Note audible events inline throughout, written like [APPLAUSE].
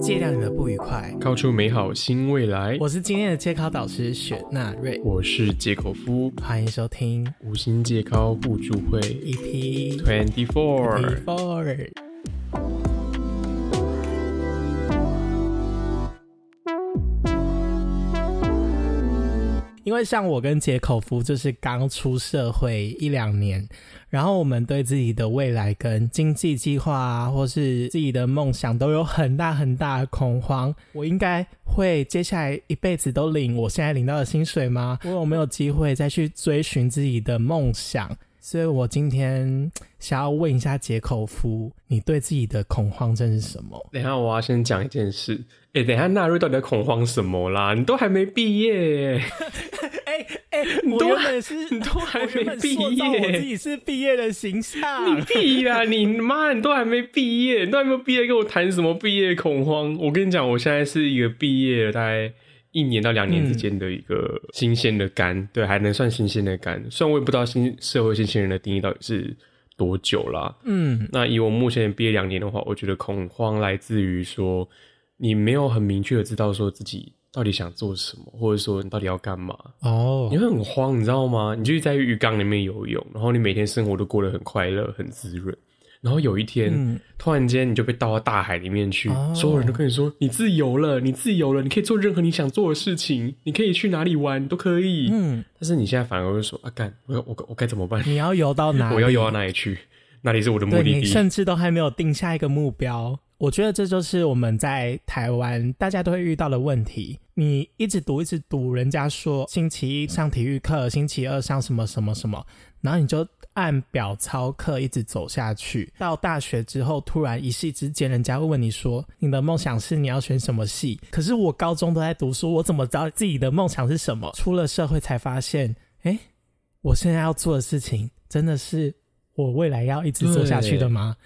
戒掉你的不愉快。靠出美好新未来。我是今天的戒考导师雪纳瑞，我是戒口夫，欢迎收听五星戒考互助会 EP Twenty Four。因为像我跟杰口夫就是刚出社会一两年，然后我们对自己的未来跟经济计划啊，或是自己的梦想都有很大很大的恐慌。我应该会接下来一辈子都领我现在领到的薪水吗？我有没有机会再去追寻自己的梦想？所以我今天想要问一下杰口夫，你对自己的恐慌症是什么？等下我要先讲一件事。哎、等一下纳瑞到底在恐慌什么啦？你都还没毕业耶，[LAUGHS] 哎哎，你都我原本是，你都还没毕业我自业。己是毕业的形象。你屁啦！你妈，你都还没毕业，你都还没有毕业，跟我谈什么毕业恐慌？我跟你讲，我现在是一个毕业了大概一年到两年之间的一个新鲜的肝，对，还能算新鲜的肝。虽然我也不知道新社会新鲜人的定义到底是多久啦。嗯那以我目前毕业两年的话，我觉得恐慌来自于说你没有很明确的知道说自己到底想做什么，或者说你到底要干嘛。哦你，会很慌，你知道吗？你就是在浴缸里面游泳，然后你每天生活都过得很快乐、很滋润。然后有一天，嗯突然间你就被倒到大海里面去，哦所有人都跟你说：“你自由了，你自由了，你可以做任何你想做的事情，你可以去哪里玩都可以。嗯，但是你现在反而会说：“啊，干，我我我该怎么办？你要游到哪里？我要游到哪里去？哪里是我的目的地？”甚至都还没有定下一个目标。我觉得这就是我们在台湾大家都会遇到的问题。你一直读，一直读，人家说星期一上体育课，星期二上什么什么什么，然后你就按表操课一直走下去。到大学之后，突然一夕之间，人家会问你说：“你的梦想是你要选什么系？”可是我高中都在读书，我怎么知道自己的梦想是什么？出了社会才发现，哎，我现在要做的事情真的是我未来要一直做下去的吗？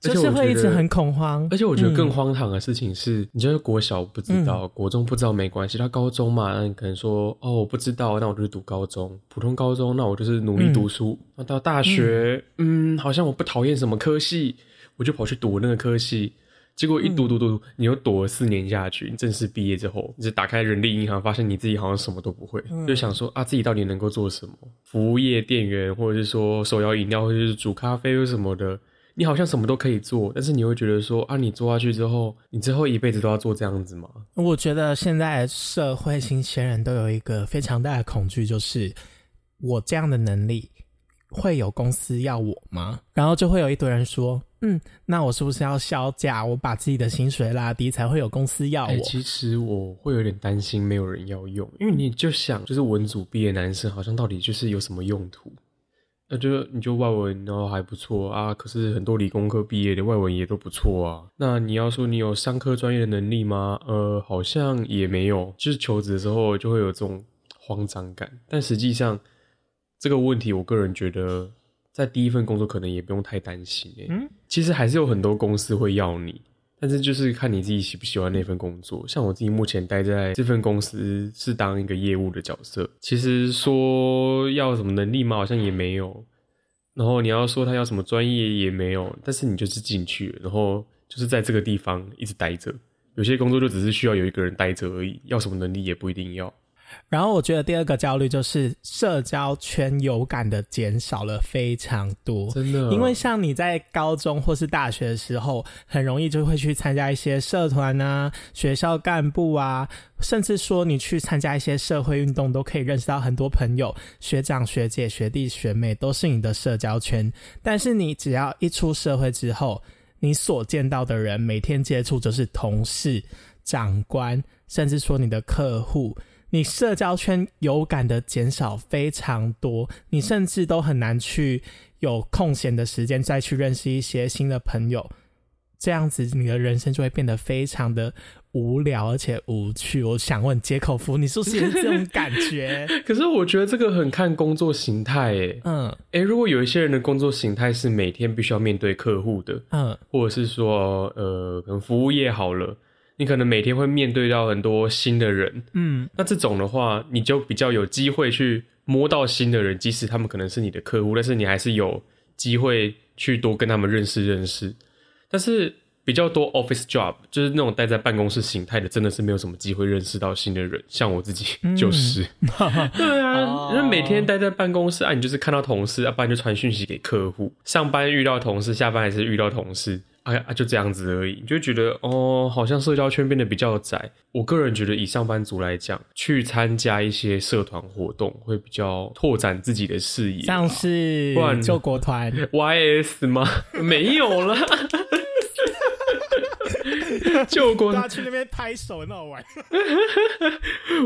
就是我会一直很恐慌，而且我觉得更嗯。荒唐的事情是，你就是国小不知道，国中不知道没关系，他高中嘛，那你可能说哦我不知道，那我就是读高中，普通高中，那我就是努力读书。那、到大学，嗯。好像我不讨厌什么科系，我就跑去读那个科系。结果一读读读，你又读了四年下去，你正式毕业之后，你就打开人力银行，发现你自己好像什么都不会，就想说啊，自己到底能够做什么？服务业店员，或者是说手摇饮料，或者是煮咖啡或什么的，你好像什么都可以做，但是你会觉得说啊，你做下去之后，你之后一辈子都要做这样子吗？我觉得现在社会新鲜人都有一个非常大的恐惧，就是我这样的能力会有公司要我吗？然后就会有一堆人说，嗯，那我是不是要销价？我把自己的薪水拉低，才会有公司要哎、我？其实我会有点担心没有人要用，因为你就想，就是文组毕业男生好像到底就是有什么用途？那就你就外文然后还不错啊，可是很多理工科毕业的外文也都不错啊。那你要说你有商科专业的能力吗？呃，好像也没有。就是求职的时候就会有这种慌张感，但实际上这个问题，我个人觉得在第一份工作可能也不用太担心、欸。嗯，其实还是有很多公司会要你，但是就是看你自己喜不喜欢那份工作。像我自己目前待在这份公司是当一个业务的角色，其实说要什么能力嘛，好像也没有。然后你要说他要什么专业也没有，但是你就是进去，然后就是在这个地方一直待着。有些工作就只是需要有一个人待着而已，要什么能力也不一定要。然后我觉得第二个焦虑就是社交圈有感的减少了非常多。真的，因为像你在高中或是大学的时候，很容易就会去参加一些社团啊、学校干部啊，甚至说你去参加一些社会运动，都可以认识到很多朋友、学长、学姐、学弟、学妹，都是你的社交圈。但是你只要一出社会之后，你所见到的人，每天接触就是同事、长官，甚至说你的客户。你社交圈有感的减少非常多，你甚至都很难去有空闲的时间再去认识一些新的朋友，这样子你的人生就会变得非常的无聊而且无趣。我想问接口服，你是不是也是这种感觉？可是我觉得这个很看工作形态，诶，嗯诶，如果有一些人的工作形态是每天必须要面对客户的，嗯或者是说，呃，可能服务业好了，你可能每天会面对到很多新的人，嗯那这种的话，你就比较有机会去摸到新的人，即使他们可能是你的客户，但是你还是有机会去多跟他们认识认识。但是比较多 office job，就是那种待在办公室形态的，真的是没有什么机会认识到新的人。像我自己 [LAUGHS] 就是，[LAUGHS] 对啊，因为每天待在办公室啊，你就是看到同事，要不然就传讯息给客户。上班遇到同事，下班还是遇到同事。哎呀，就这样子而已，你就觉得哦，好像社交圈变得比较窄。我个人觉得，以上班族来讲，去参加一些社团活动，会比较拓展自己的视野，像是救国团 YS 吗？[LAUGHS] 没有了。[LAUGHS] 救国，大家去那边拍手，很好玩。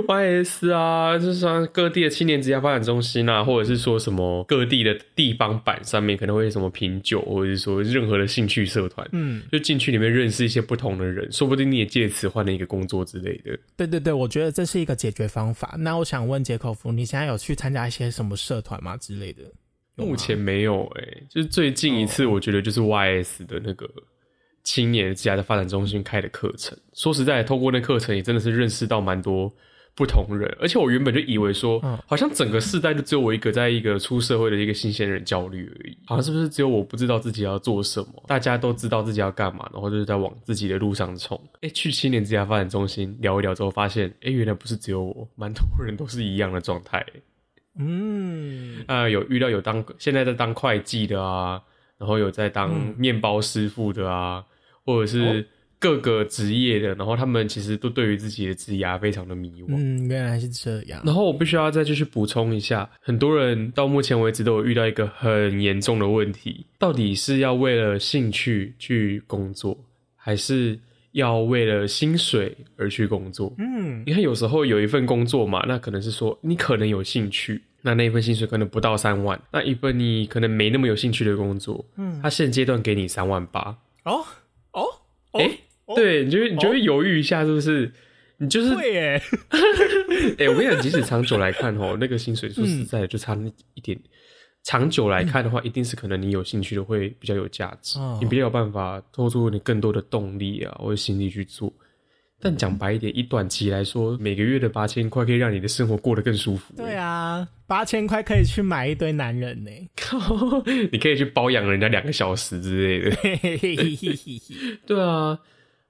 YS 啊，就是说各地的青年职业发展中心啊，或者是说什么各地的地方版上面，可能会什么品酒，或者是说任何的兴趣社团，嗯，就进去里面认识一些不同的人，说不定你也借此换了一个工作之类的。对对对，我觉得这是一个解决方法。那我想问杰口夫，你现在有去参加一些什么社团吗之类的？目前没有，哎，就是最近一次，我觉得就是 YS 的那个。青年职涯的发展中心开的课程，说实在，透过那课程也真的是认识到蛮多不同人。而且我原本就以为说，好像整个世代就只有我一个，在一个出社会的一个新鲜人焦虑而已。好像是不是只有我不知道自己要做什么？大家都知道自己要干嘛，然后就是在往自己的路上冲。哎，去青年职涯发展中心聊一聊之后，发现，哎，原来不是只有我，蛮多人都是一样的状态。嗯，啊，有遇到有当现在在当会计的啊，然后有在当面包师傅的啊。或者是各个职业的，然后他们其实都对于自己的职业非常的迷惘。嗯，原来是这样。然后我必须要再继续补充一下，很多人到目前为止都有遇到一个很严重的问题：到底是要为了兴趣去工作，还是要为了薪水而去工作？嗯，你看有时候有一份工作嘛，那可能是说你可能有兴趣，那那一份薪水可能不到三万；那一份你可能没那么有兴趣的工作，嗯，他现阶段给你三万八哦。哦，哎，对，你就会你就会犹豫一下，是不是？你就是会哎，[LAUGHS] 哎，我跟你讲，即使长久来看哦，那个薪水说实在的就差那一点。长久来看的话，一定是可能你有兴趣的会比较有价值，你比较有办法拖出你更多的动力啊，或者心力去做。但讲白一点，以短期来说，每个月的八千块可以让你的生活过得更舒服。对啊，八千块可以去买一堆男人呢。[LAUGHS] 你可以去包养人家两个小时之类的。[LAUGHS] 对啊，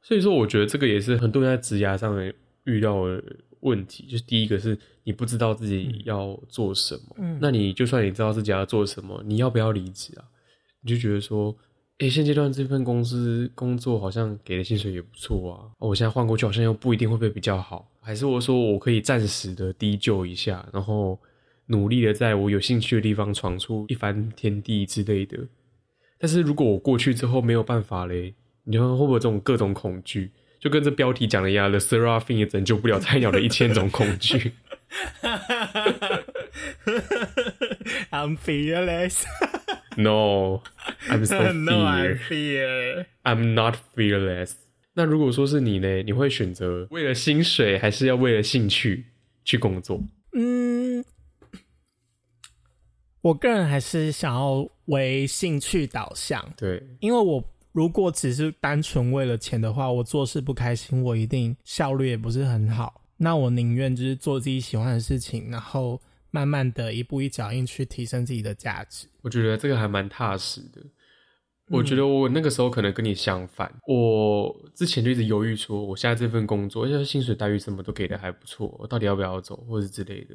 所以说我觉得这个也是很多人在职涯上面遇到的问题。就是第一个是你不知道自己要做什么，那你就算你知道自己要做什么，你要不要离职啊？你就觉得说。诶，现阶段这份公司工作好像给的薪水也不错啊，我现在换过去好像又不一定会不会比较好，还是我说我可以暂时的低就一下，然后努力的在我有兴趣的地方闯出一番天地之类的。但是如果我过去之后没有办法嘞，你说会不会这种各种恐惧，就跟这标题讲的一样，The Seraphim 也拯救不了菜鸟的一千种恐惧。[LAUGHS] I'm fearless. No, I'm so [LAUGHS] fear. I'm not fearless. 那如果说是你呢？你会选择为了薪水，还是要为了兴趣去工作？嗯，我个人还是想要为兴趣导向。对，因为我如果只是单纯为了钱的话，我做事不开心，我一定效率也不是很好。那我宁愿就是做自己喜欢的事情，然后。慢慢的一步一脚印去提升自己的价值，我觉得这个还蛮踏实的。我觉得我那个时候可能跟你相反，我之前就一直犹豫说，我现在这份工作，而且薪水待遇什么都给的还不错，我到底要不要走，或者之类的。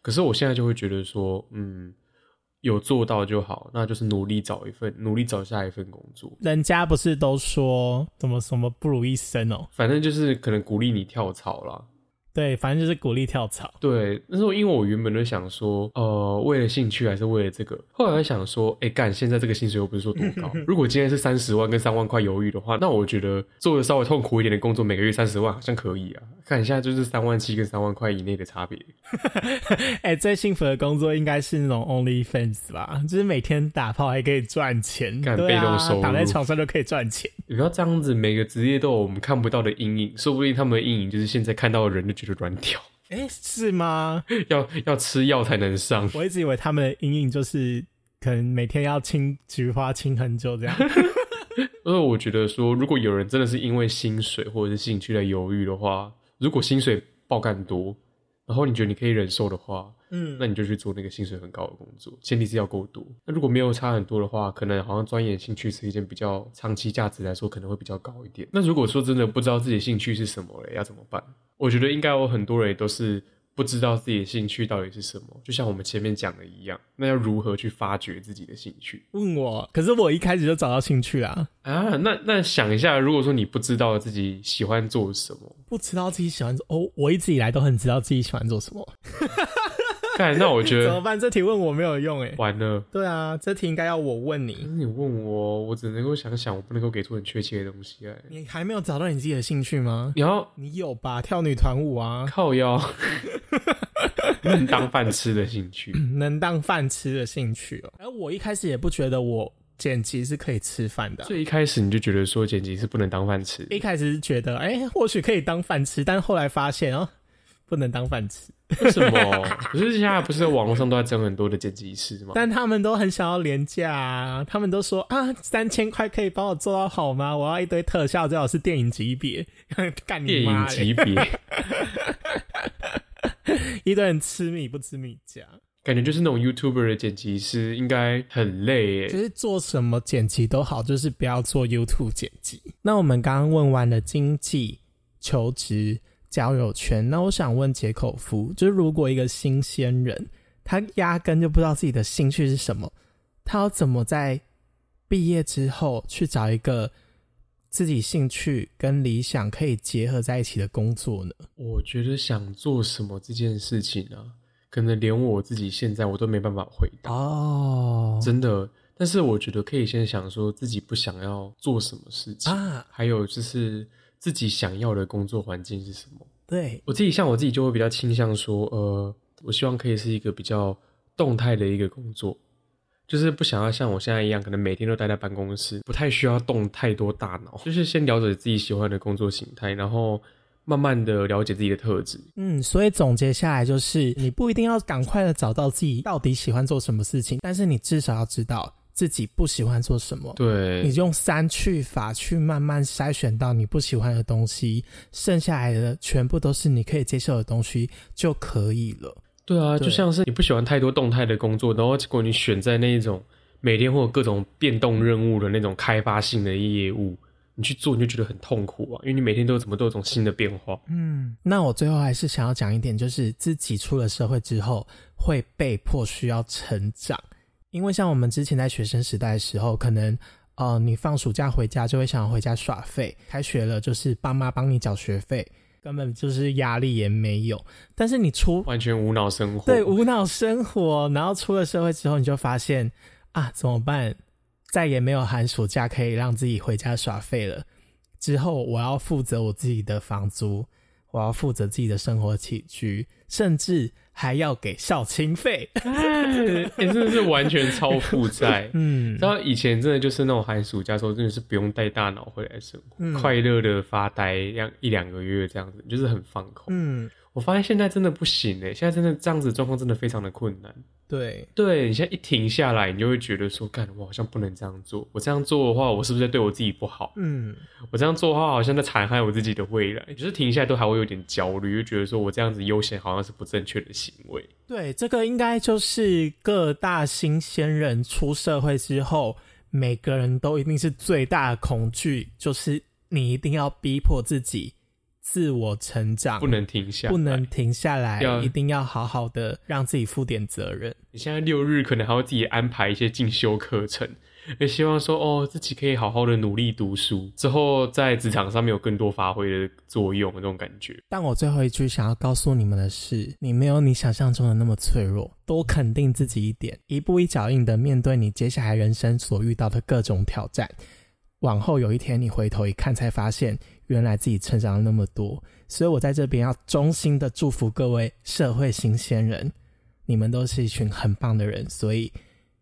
可是我现在就会觉得说，嗯，有做到就好，那就是努力找一份，努力找下一份工作。人家不是都说怎么什么不如一生哦，反正就是可能鼓励你跳槽了。对，反正就是鼓励跳槽。对，那时候因为我原本都想说，呃，为了兴趣还是为了这个。后来想说，哎，干，现在这个薪水又不是说多高。[LAUGHS] 如果今天是三十万跟三万块犹豫的话，那我觉得做的稍微痛苦一点的工作，每个月三十万好像可以啊。看一下，就是三万七跟三万块以内的差别。[LAUGHS] 哎，最幸福的工作应该是那种 Only Fans 吧，就是每天打炮还可以赚钱，干被动收入，躺在床上就可以赚钱。你不要这样子，每个职业都有我们看不到的阴影，说不定他们的阴影就是现在看到的人就觉得软屌。[LAUGHS] 哎，是吗？[LAUGHS] 要要吃药才能上。我一直以为他们的阴影就是可能每天要清菊花清很久这样。[LAUGHS] 因为我觉得说，如果有人真的是因为薪水或者是兴趣来犹豫的话。如果薪水爆干多，然后你觉得你可以忍受的话，嗯，那你就去做那个薪水很高的工作，前提是要够多。那如果没有差很多的话，可能好像钻研兴趣是一件比较长期价值来说可能会比较高一点。那如果说真的不知道自己的兴趣是什么了，要怎么办？我觉得应该有很多人都是。不知道自己的兴趣到底是什么，就像我们前面讲的一样，那要如何去发掘自己的兴趣？问我，可是我一开始就找到兴趣啦。啊，那那想一下，如果说你不知道自己喜欢做什么，不知道自己喜欢做哦，我一直以来都很知道自己喜欢做什么。[LAUGHS] 那我觉得 [LAUGHS] 怎么办？这题问我没有用哎，完了。对啊，这题应该要我问你。你问我，我只能够想想，我不能够给出很确切的东西哎。你还没有找到你自己的兴趣吗？你要，你有吧？跳女团舞啊，靠腰，[LAUGHS] 能当饭吃的兴趣，[LAUGHS] 能当饭吃的兴趣哦。而我一开始也不觉得我剪辑是可以吃饭的，所以一开始你就觉得说剪辑是不能当饭吃。一开始是觉得，哎，或许可以当饭吃，但后来发现哦。不能当饭吃，为什么？[LAUGHS] 可是现在不是网络上都在争很多的剪辑师吗？但他们都很想要廉价，啊，他们都说啊，三千块可以帮我做到好吗？我要一堆特效，最好是电影级别，[LAUGHS] 干你妈！电影级别，[LAUGHS] 一堆人吃米不吃米价，感觉就是那种 YouTuber 的剪辑师应该很累耶。其实做什么剪辑都好，就是不要做 YouTube 剪辑。那我们刚刚问完了经济、求职。交友圈，那我想问杰口夫，就是如果一个新鲜人，他压根就不知道自己的兴趣是什么，他要怎么在毕业之后去找一个自己兴趣跟理想可以结合在一起的工作呢？我觉得想做什么这件事情啊，可能连我自己现在我都没办法回答哦，真的。但是我觉得可以先想说自己不想要做什么事情啊，还有就是。自己想要的工作环境是什么？对我自己，像我自己就会比较倾向说，呃，我希望可以是一个比较动态的一个工作，就是不想要像我现在一样，可能每天都待在办公室，不太需要动太多大脑，就是先了解自己喜欢的工作形态，然后慢慢的了解自己的特质。嗯，所以总结下来就是，你不一定要赶快的找到自己到底喜欢做什么事情，但是你至少要知道。自己不喜欢做什么，对，你用三去法去慢慢筛选到你不喜欢的东西，剩下来的全部都是你可以接受的东西就可以了。对啊，就像是你不喜欢太多动态的工作，然后结果你选在那一种每天会有各种变动任务的那种开发性的业务，你去做你就觉得很痛苦啊，因为你每天都有怎么都有种新的变化。嗯，那我最后还是想要讲一点，就是自己出了社会之后会被迫需要成长。因为像我们之前在学生时代的时候，可能呃，你放暑假回家就会想回家耍废，开学了就是爸妈帮你缴学费，根本就是压力也没有。但是你出完全无脑生活，对无脑生活，然后出了社会之后，你就发现啊，怎么办？再也没有寒暑假可以让自己回家耍废了。之后我要负责我自己的房租，我要负责自己的生活起居，甚至。还要给校清费，哎，真的是完全超负债。[LAUGHS] 嗯，然后以前真的就是那种寒暑假时候，真的是不用带大脑回来生活，快乐的发呆，样一两个月这样子，就是很放空。嗯。我发现现在真的不行哎，现在真的这样子状况真的非常的困难。对，对你现在一停下来，你就会觉得说，干，我好像不能这样做。我这样做的话，我是不是在对我自己不好？嗯，我这样做的话，好像在残害我自己的未来。就是停下来都还会有点焦虑，就觉得说我这样子悠闲好像是不正确的行为。对，这个应该就是各大新鲜人出社会之后，每个人都一定是最大的恐惧，就是你一定要逼迫自己。自我成长不能停下，不能停下来，一定要好好的让自己负点责任。你现在六日可能还要自己安排一些进修课程，也希望说哦，自己可以好好的努力读书，之后在职场上面有更多发挥的作用，那种感觉。但我最后一句想要告诉你们的是，你没有你想象中的那么脆弱，多肯定自己一点，一步一脚印的面对你接下来人生所遇到的各种挑战。往后有一天你回头一看，才发现。原来自己成长了那么多，所以我在这边要衷心的祝福各位社会新鲜人，你们都是一群很棒的人，所以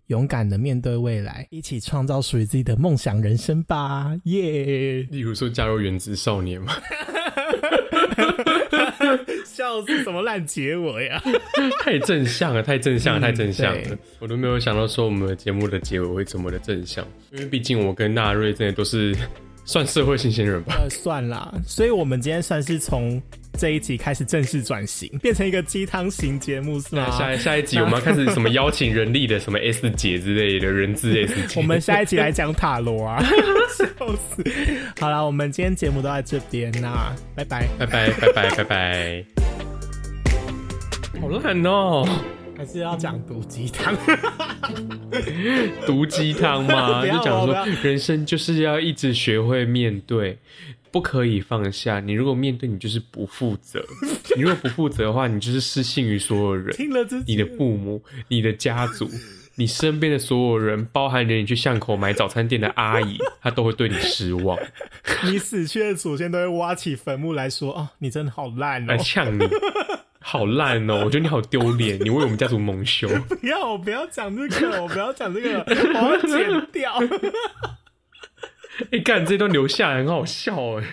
勇敢的面对未来，一起创造属于自己的梦想人生吧，耶！例如说加入原子少年嘛，[LAUGHS] 笑死，什么烂结尾呀？[LAUGHS] 太正向了，太正向，太正向了，我都没有想到说我们节目的结尾会这么的正向，因为毕竟我跟纳瑞真的都是。算社会新鲜人吧，算啦。所以，我们今天算是从这一集开始正式转型，变成一个鸡汤型节目，是吗？下下一集我们要开始什么邀请人力的什么 [LAUGHS] S 姐之类的人质 [LAUGHS] S 姐。我们下一集来讲塔罗啊，[LAUGHS] 笑死！好了，我们今天节目都在这边啦拜拜，拜拜，拜拜，拜拜。好烂哦！还是要讲毒鸡汤，毒鸡汤吗？[LAUGHS] 就讲说人生就是要一直学会面对，不可以放下。你如果面对，你就是不负责；[LAUGHS] 你如果不负责的话，你就是失信于所有人。听了这你的父母、你的家族、[LAUGHS] 你身边的所有人，包含连你去巷口买早餐店的阿姨，她都会对你失望，你死去的祖先都会挖起坟墓来说：“哦，你真的好烂哦来！呛你。好烂哦！我觉得你好丢脸，你为我们家族蒙羞。[LAUGHS] 不要，我不要讲这个，[LAUGHS] 我不要讲这个，我要剪掉。[LAUGHS] 哎、干这段留下来很好笑哎。